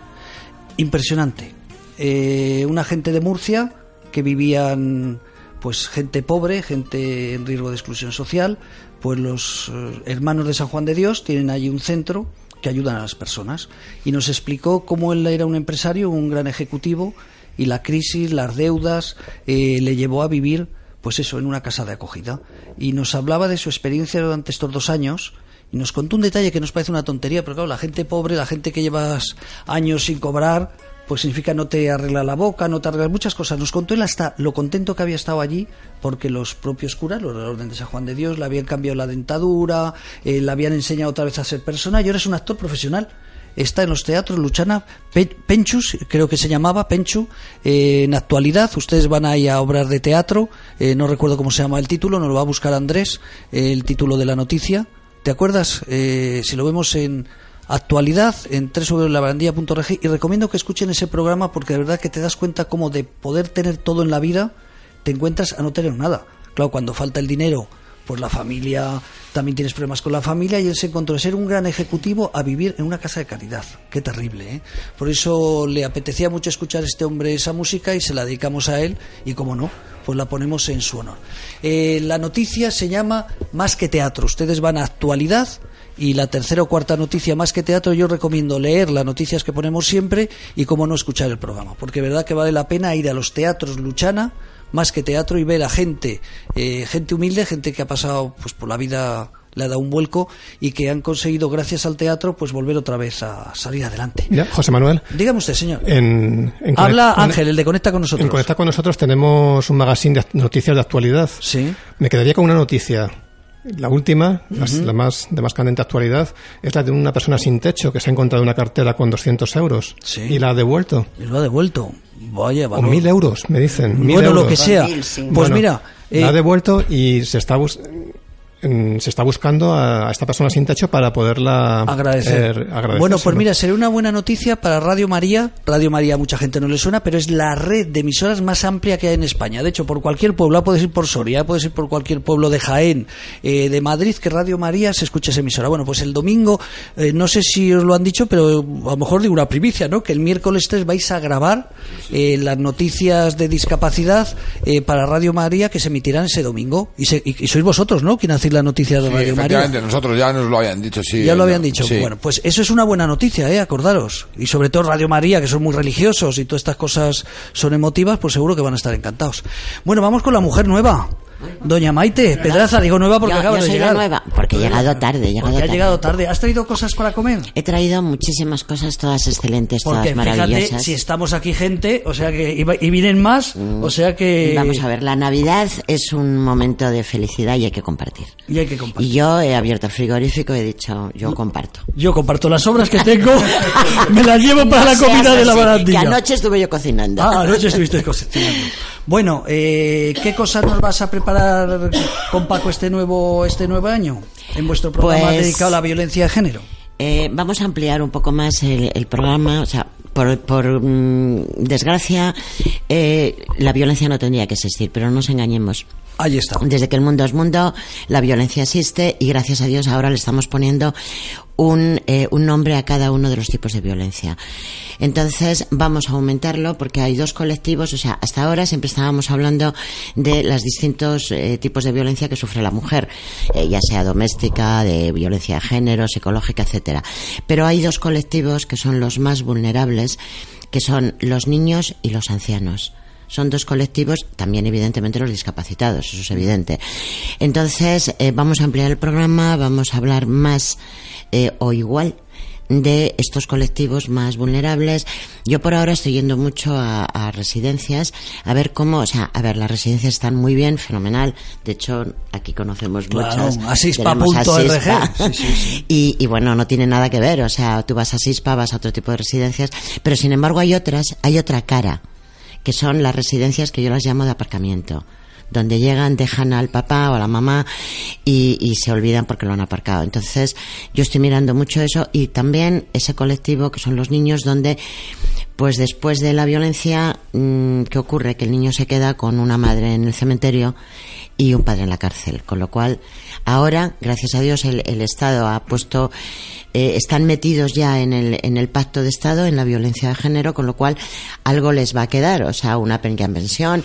Impresionante. Eh, una gente de Murcia que vivían pues gente pobre, gente en riesgo de exclusión social, pues los eh, hermanos de San Juan de Dios tienen allí un centro que ayudan a las personas. Y nos explicó cómo él era un empresario, un gran ejecutivo y la crisis, las deudas eh, le llevó a vivir pues eso en una casa de acogida. Y nos hablaba de su experiencia durante estos dos años y nos contó un detalle que nos parece una tontería, pero claro, la gente pobre, la gente que llevas años sin cobrar, pues significa no te arregla la boca, no te arregla muchas cosas. Nos contó él hasta lo contento que había estado allí, porque los propios curas, los de la Orden de San Juan de Dios, le habían cambiado la dentadura, eh, le habían enseñado otra vez a ser persona, y ahora es un actor profesional. Está en los teatros Luchana, Pe- Penchus, creo que se llamaba, Penchu, eh, en actualidad. Ustedes van ahí a obras de teatro, eh, no recuerdo cómo se llama el título, nos lo va a buscar Andrés, eh, el título de la noticia. ¿Te acuerdas? Si lo vemos en actualidad en www.labarandilla.org y recomiendo que escuchen ese programa porque de verdad que te das cuenta cómo de poder tener todo en la vida te encuentras a no tener nada. Claro, cuando falta el dinero, pues la familia, también tienes problemas con la familia y él se encontró de ser un gran ejecutivo a vivir en una casa de caridad. Qué terrible, ¿eh? Por eso le apetecía mucho escuchar a este hombre esa música y se la dedicamos a él y como no, pues la ponemos en su honor. Eh, la noticia se llama Más que Teatro. Ustedes van a actualidad y la tercera o cuarta noticia más que teatro yo recomiendo leer las noticias que ponemos siempre y como no escuchar el programa porque verdad que vale la pena ir a los teatros Luchana más que teatro y ver a gente eh, gente humilde gente que ha pasado pues por la vida le ha dado un vuelco y que han conseguido gracias al teatro pues volver otra vez a salir adelante Mira, José Manuel. dígame usted señor En, en habla Conect- Ángel el de Conecta con nosotros En Conecta con nosotros tenemos un magazine de noticias de actualidad. Sí. Me quedaría con una noticia. La última, la más de más candente actualidad, es la de una persona sin techo que se ha encontrado una cartera con 200 euros Sí. y la ha devuelto. y lo ha devuelto vaya O mil euros, me dicen. mil bueno lo euros. que sea Mil, sí. pues Bueno, mira eh, la ha devuelto y se está se está buscando a, esta persona sin techo para poderla agradecer. eh. Bueno, pues mira, sería una buena noticia para Radio María. Radio María mucha gente no le suena, pero es la red de emisoras más amplia que hay en España. De hecho, por cualquier pueblo, puedes ir por Soria, puedes ir por cualquier pueblo de Jaén, eh, de Madrid, que Radio María se escucha esa emisora. Bueno, pues el domingo, eh, no sé si os lo han dicho, pero a lo mejor digo una primicia, ¿no? Que el miércoles 3 vais a grabar eh, las noticias de discapacidad eh, para Radio María que se emitirán ese domingo. Y, se- y- y sois vosotros, ¿no? Quien hacéis las noticias de Sí, Radio María. nosotros ya nos lo habían dicho, sí. Ya lo habían dicho. sí. Bueno, pues eso es una buena noticia, ¿eh? Acordaros. Y sobre todo Radio María, que son muy religiosos y todas estas cosas son emotivas, pues seguro que van a estar encantados. Bueno, vamos con la mujer nueva. Doña Maite Pedraza, digo nueva porque Yo- acaba yo de soy la llegar. nueva, porque he llegado tarde, he llegado Porque ha tarde. llegado tarde. ¿Has traído cosas para comer? He traído muchísimas cosas, todas excelentes, Porque todas fíjate, maravillosas. si estamos aquí gente, o sea que, y, vienen más, o sea que... Mm. Vamos a ver, la Navidad es un momento de felicidad y hay que compartir. Y hay que compartir. Y yo he abierto el frigorífico y he dicho, yo comparto. Yo comparto las obras que tengo, me las llevo para No la comida de la barandilla. Que anoche estuve yo cocinando. Ah, anoche estuviste cocinando. Bueno, eh, ¿qué cosas nos vas a preparar con Paco este nuevo este nuevo año en vuestro programa Pues- dedicado a la violencia de género? Eh, vamos a ampliar un poco más el, el programa. O sea, por, por, mm, desgracia, eh, la violencia no tendría que existir, pero no nos engañemos. Ahí está. Desde que el mundo es mundo, la violencia existe y gracias a Dios ahora le estamos poniendo un, eh, un nombre a cada uno de los tipos de violencia. Entonces vamos a aumentarlo porque hay dos colectivos, o sea, hasta ahora siempre estábamos hablando de los distintos eh, tipos de violencia que sufre la mujer, eh, ya sea doméstica, de violencia de género, psicológica, etcétera. Pero hay dos colectivos que son los más vulnerables que son los niños y los ancianos. Son dos colectivos, también evidentemente los discapacitados, eso es evidente. Entonces, eh, vamos a ampliar el programa, vamos a hablar más eh, o igual de estos colectivos más vulnerables. Yo por ahora estoy yendo mucho a, a residencias a ver cómo, o sea, a ver, las residencias están muy bien, fenomenal. De hecho, aquí conocemos Claro, muchas. asispa.org. Tenemos Asispa. Sí, sí, sí. Y, y bueno, no tiene nada que ver. O sea, tú vas a Sispa, vas a otro tipo de residencias. Pero sin embargo hay otras, hay otra cara, que son las residencias que yo las llamo de aparcamiento. Donde llegan, dejan al papá o a la mamá y, se olvidan porque lo han aparcado. Entonces, yo estoy mirando mucho eso y también ese colectivo que son los niños donde pues después de la violencia, mm, ¿qué ocurre? Que el niño se queda con una madre en el cementerio y un padre en la cárcel. Con lo cual, ahora, gracias a Dios, el, el Estado ha puesto, eh, están metidos ya en el, en el pacto de Estado, en la violencia de género, con lo cual algo les va a quedar, o sea, una pensión,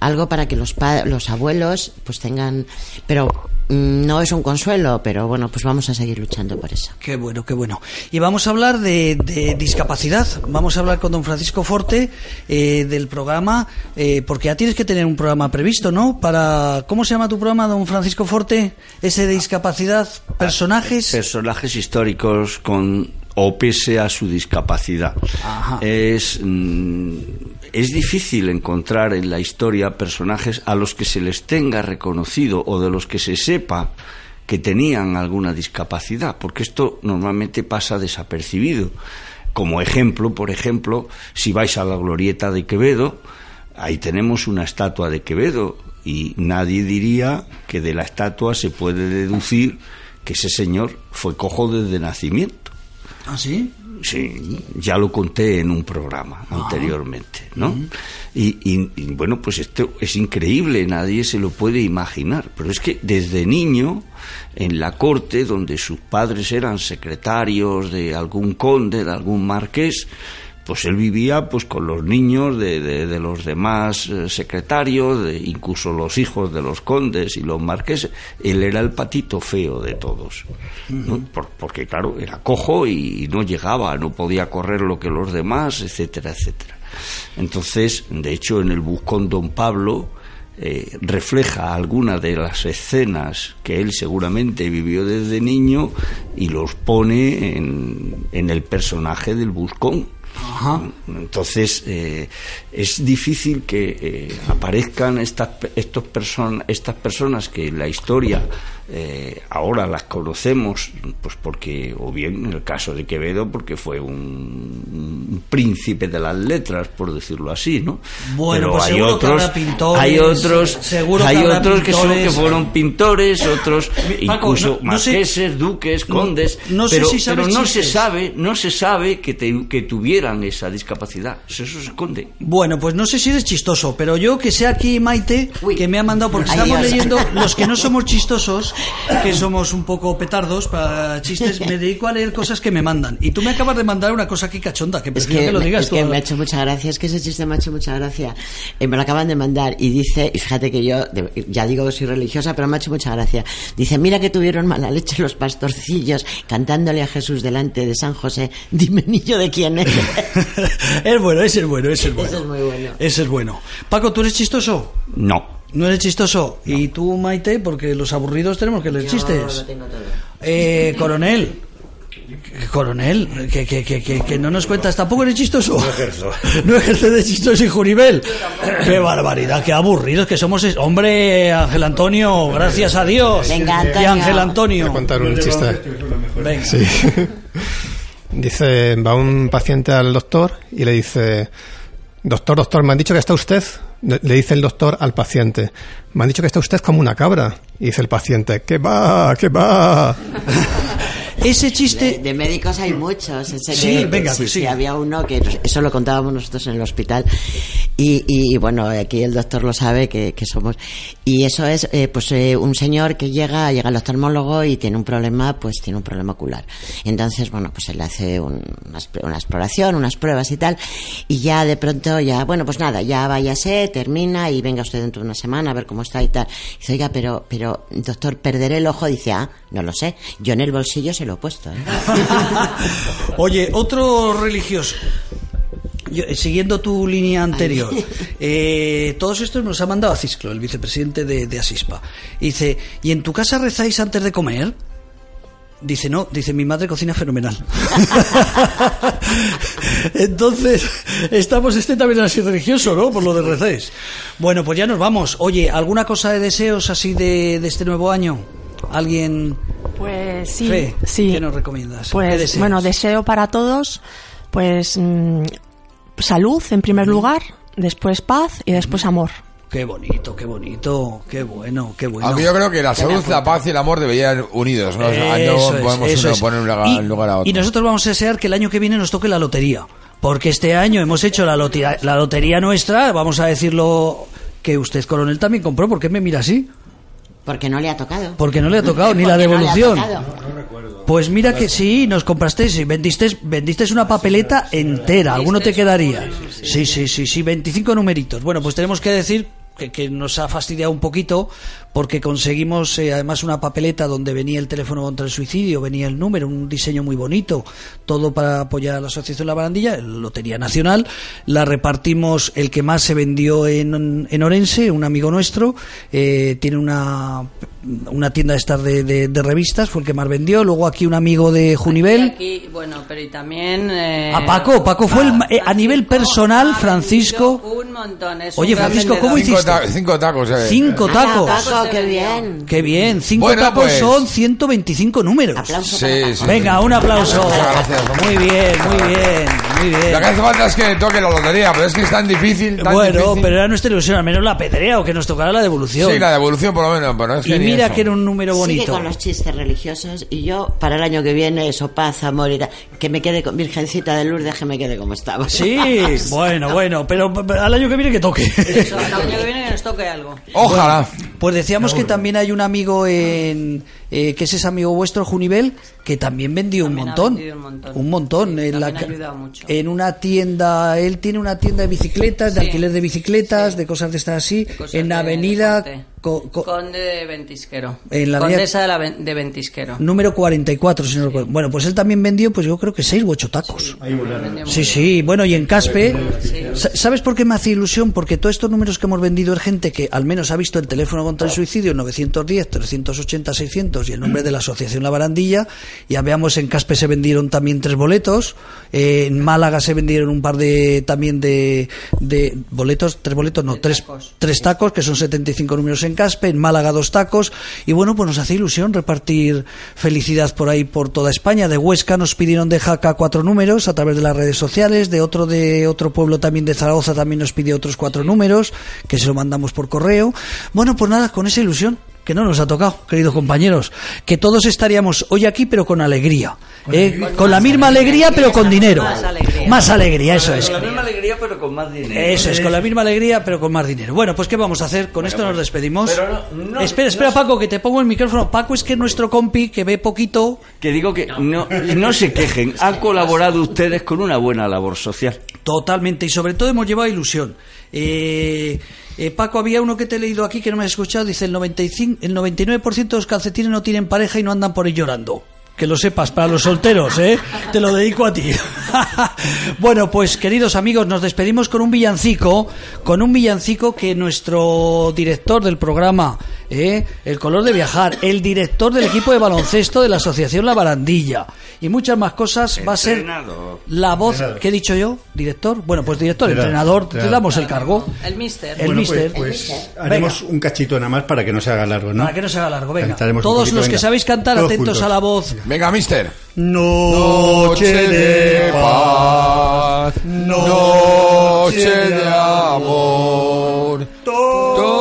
algo para que los, pa- los abuelos pues tengan, pero mm, no es un consuelo, pero bueno, pues vamos a seguir luchando por eso. Qué bueno, qué bueno. Y vamos a hablar de, de discapacidad. Vamos a hablar con don Francisco Forte eh, del programa, eh, porque ya tienes que tener un programa previsto, ¿no? Para ¿Cómo se llama tu programa, don Francisco Forte? Ese de discapacidad, personajes. personajes históricos con o pese a su discapacidad. Ajá. Es, mm, es difícil encontrar en la historia personajes a los que se les tenga reconocido o de los que se sepa que tenían alguna discapacidad, porque esto normalmente pasa desapercibido. Como ejemplo, por ejemplo, si vais a la glorieta de Quevedo, ahí tenemos una estatua de Quevedo y nadie diría que de la estatua se puede deducir que ese señor fue cojo desde nacimiento. ¿Ah, sí? Sí, ya lo conté en un programa anteriormente, ¿no? y, y- y, bueno, pues esto es increíble, nadie se lo puede imaginar, pero es que desde niño, en la corte, donde sus padres eran secretarios de algún conde, de algún marqués, pues él vivía pues con los niños de, de- de los demás eh, secretarios, de, incluso los hijos de los condes y los marqueses. Él era el patito feo de todos, ¿no? Por- porque claro, era cojo y no llegaba, no podía correr lo que los demás, etcétera, etcétera. Entonces, de hecho, en el Buscón Don Pablo eh, refleja algunas de las escenas que él seguramente vivió desde niño y los pone en, en el personaje del Buscón. Entonces eh, es difícil que eh, aparezcan estas estos person- estas personas que en la historia eh, ahora las conocemos, pues porque o bien en el caso de Quevedo porque fue un, un príncipe de las letras, por decirlo así, ¿no? Bueno, Pero pues hay que otros, pintores, hay otros, seguro que hay habrá otros que, son, que fueron pintores, otros Paco, incluso no- no sé- marqueses, duques, condes, no sé pero, si pero no se sabe, no se sabe que, te- que tuvieran esa discapacidad. Eso se esconde. Bueno, pues no sé si eres chistoso, pero yo que sé aquí Maite, que me ha mandado, porque estamos leyendo los que no somos chistosos, que somos un poco petardos para chistes, me dedico a leer cosas que me mandan. Y tú me acabas de mandar una cosa aquí cachonda, que Es prefiero que, que, lo me- digas es tú. que me ha hecho mucha gracia, es que ese chiste me ha hecho mucha gracia. Eh, me lo acaban de mandar y dice, y fíjate que yo, ya digo que soy religiosa, pero me ha hecho mucha gracia. Dice, mira que tuvieron mala leche los pastorcillos cantándole a Jesús delante de San José, dime niño de quién es. es bueno, ese es bueno, ese es bueno. Ese es muy bueno. Ese es bueno. Paco, ¿tú eres chistoso? No. No eres chistoso. ¿Y tú, Maite? Porque los aburridos tenemos que leer chistes. Eh, coronel. Coronel, que, que, que, que, que no nos cuentas, tampoco eres chistoso. No ejerzo. No ejerce de chistoso y Juribel. Qué barbaridad, qué aburridos que somos. es- Hombre, Ángel Antonio, gracias a Dios. Venga, Y Antonio. Ángel Voy a Antonio. contar un chiste. Venga. Sí. Dice, va un paciente al doctor y le dice, doctor, doctor, me han dicho que está usted, le dice el doctor al paciente, me han dicho que está usted como una cabra. Y dice el paciente, ¿qué va? ¿Qué va? Ese chiste. De, de médicos hay muchos. ese Sí, que- venga, sí, sí. sí, había uno que eso lo contábamos nosotros en el hospital y, y, bueno, aquí el doctor lo sabe que, que somos. Y eso es, eh, pues eh, un señor que llega, llega al oftalmólogo y tiene un problema, pues tiene un problema ocular. Entonces, bueno, pues él hace un- una, exp- una exploración, unas pruebas y tal, y ya de pronto ya, bueno, pues nada, ya váyase, termina y venga usted dentro de una semana a ver cómo está y tal. Dice, oiga, pero, pero, doctor, perderé el ojo. Dice, ah, no lo sé. Yo en el bolsillo se lo ¿eh? Oye, otro religioso. yo, eh, siguiendo tu línea anterior, eh, todos estos nos ha mandado a Cisclo, el vicepresidente de, de Asispa. Y dice, ¿y en tu casa rezáis antes de comer? Dice, no, dice, mi madre cocina fenomenal. Entonces, estamos este también así religioso, ¿no? Por lo de recéis. Bueno, pues ya nos vamos. Oye, ¿alguna cosa de deseos así de, de este nuevo año? ¿Alguien? Pues sí, Fe, sí. ¿Qué nos recomiendas? ¿Qué Pues bueno, deseo para todos, pues mm, salud en primer lugar, después paz y después amor. Qué bonito, qué bonito, qué bueno, qué bueno. Aunque yo creo que la salud, la paz y el amor deberían ir unidos, ¿no? O sea, no es, podemos eso uno es. poner un lugar, y, lugar a otro. y nosotros vamos a desear que el año que viene nos toque la lotería. Porque este año hemos hecho la lotería, la lotería nuestra, vamos a decirlo que usted, coronel, también compró. ¿Por qué me mira así? Porque no le ha tocado. Porque no le ha tocado ni la Porque no le ha devolución. tocado. Pues mira que sí, nos comprasteis y vendisteis, vendisteis una papeleta entera. ¿Alguno te quedaría? Sí, sí, sí, sí, 25 numeritos. Bueno, pues tenemos que decir que, que nos ha fastidiado un poquito porque conseguimos eh, además una papeleta donde venía el teléfono contra el suicidio, venía el número, un diseño muy bonito, todo para apoyar a la Asociación La Barandilla, Lotería Nacional. La repartimos el que más se vendió en, en Orense, un amigo nuestro, eh, tiene una, una tienda de estas de, de- de revistas, fue el que más vendió. Luego aquí un amigo de Junivel. aquí, bueno, pero y también... eh, A Paco, Paco fue el, ma- eh, a nivel personal, Francisco. Un montón. es Oye, Francisco, ¿cómo vendedor. Cinco, hiciste? ta- cinco tacos. eh. Cinco tacos. Paco, qué bien. Qué bien, cinco Bueno, tacos pues. son 125 números. Aplauso Sí, para Paco. sí. Venga, un aplauso. Muchas gracias. Muy bien, muy bien, muy Lo que bien. hace falta es que toque la lotería, pero es que es tan difícil. Tan Bueno, difícil. pero era nuestra ilusión, al menos la pedrea o que nos tocara la devolución. Sí, la devolución por lo menos, pero es que y mira eso. que era un número Sigue bonito. con los chistes religiosos y yo para el año que viene eso paz amor y tal que me quede con Virgencita de Lourdes que me quede como estaba Sí, bueno, bueno, pero al año que viene que toque. Eso, el año que viene que nos toque algo. Ojalá. Pues decíamos que también hay un amigo en eh, que es ese amigo vuestro Junivel que también vendió un También montón, vendido un montón. un montón Sí, en la mucho. en una tienda, él tiene una tienda de bicicletas, de Sí. alquiler de bicicletas, de cosas de estas así, en la avenida deporte. co- co- Conde de Ventisquero. En la Condesa de, la Ven- de Ventisquero. número 44, si no recuerdo. Bueno, pues él también vendió, pues yo creo que seis u ocho tacos. Vendió Sí, muy sí, bueno, y en Caspe, sa- ¿sabes por qué me hace ilusión? Porque todos estos números que hemos vendido es gente que al menos ha visto el teléfono contra el suicidio 910, 380, 600 y el nombre de la Asociación La Barandilla. Ya veamos, en Caspe se vendieron también tres boletos, eh, en Málaga se vendieron un par de también de, de boletos, tres boletos, no, tres, tacos. tres tacos, que son 75 números en Caspe, en Málaga dos tacos, y bueno, pues nos hace ilusión repartir felicidad por ahí por toda España. De Huesca nos pidieron de Jaca cuatro números a través de las redes sociales, de otro de otro pueblo también de Zaragoza también nos pidió otros cuatro números, que se lo mandamos por correo. Bueno, pues nada, con esa ilusión que no nos ha tocado, queridos compañeros, que todos estaríamos hoy aquí pero con alegría, ¿eh? con la misma alegría pero con dinero, Más alegría. más alegría, eso es. Con la misma alegría, pero con más dinero. Eso es, con la misma alegría, pero con más dinero. Bueno, pues ¿qué vamos a hacer? Con esto nos despedimos. pero no- no- espera, espera, no- Paco, que te pongo el micrófono. Paco es que nuestro compi, que ve poquito, Que digo que no, no se quejen. Han colaborado ustedes con una buena labor social. totalmente, y sobre todo hemos llevado ilusión. Eh, eh, Paco, había uno que te he leído aquí que no me has escuchado, dice el 95, el 99% de los calcetines no tienen pareja y no andan por ahí llorando. Que lo sepas, para los solteros, ¿eh? Te lo dedico a ti. bueno, pues queridos amigos, nos despedimos con un villancico, con un villancico que nuestro director del programa, ¿eh? El color de viajar, el director del equipo de baloncesto de la Asociación La Barandilla y muchas más cosas va a ser Entrenador. la voz, ¿qué he dicho yo? ¿Director? Bueno, pues director, entrenador, te damos el cargo. El mister. El Bueno, mister. pues, pues haremos un cachito nada más para que no se haga largo, ¿no? Para que no se haga largo, venga. Todos poquito, los que venga. sabéis cantar, Todos atentos juntos. a la voz. Venga, mister. Noche de paz, noche de amor. Todo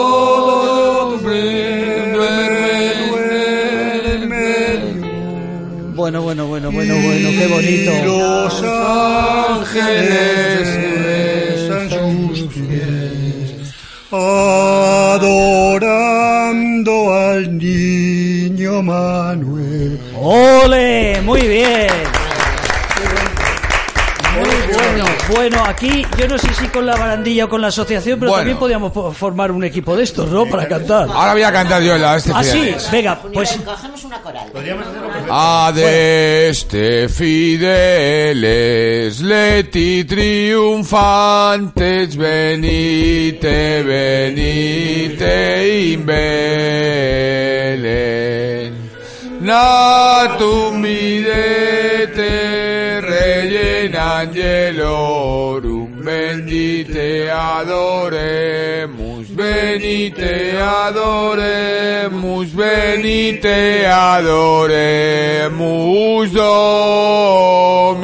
Bueno, bueno, bueno, bueno, bueno, qué bonito. Los ángeles besan sus pies, adorando al niño Manuel. ¡Ole! Muy bien. Bueno. Aquí yo no sé si con la barandilla o con la asociación, pero Bueno. también podíamos po- formar un equipo de estos, ¿no? Para cantar. Ahora voy a cantar yo la de este Ah, sí, venga, pues Cogemos una coral. Ad este fideles leti triunfantes venite venite in Belén natum videte regen angelorum bendite adoremus venite adoremus venite adoremus dominum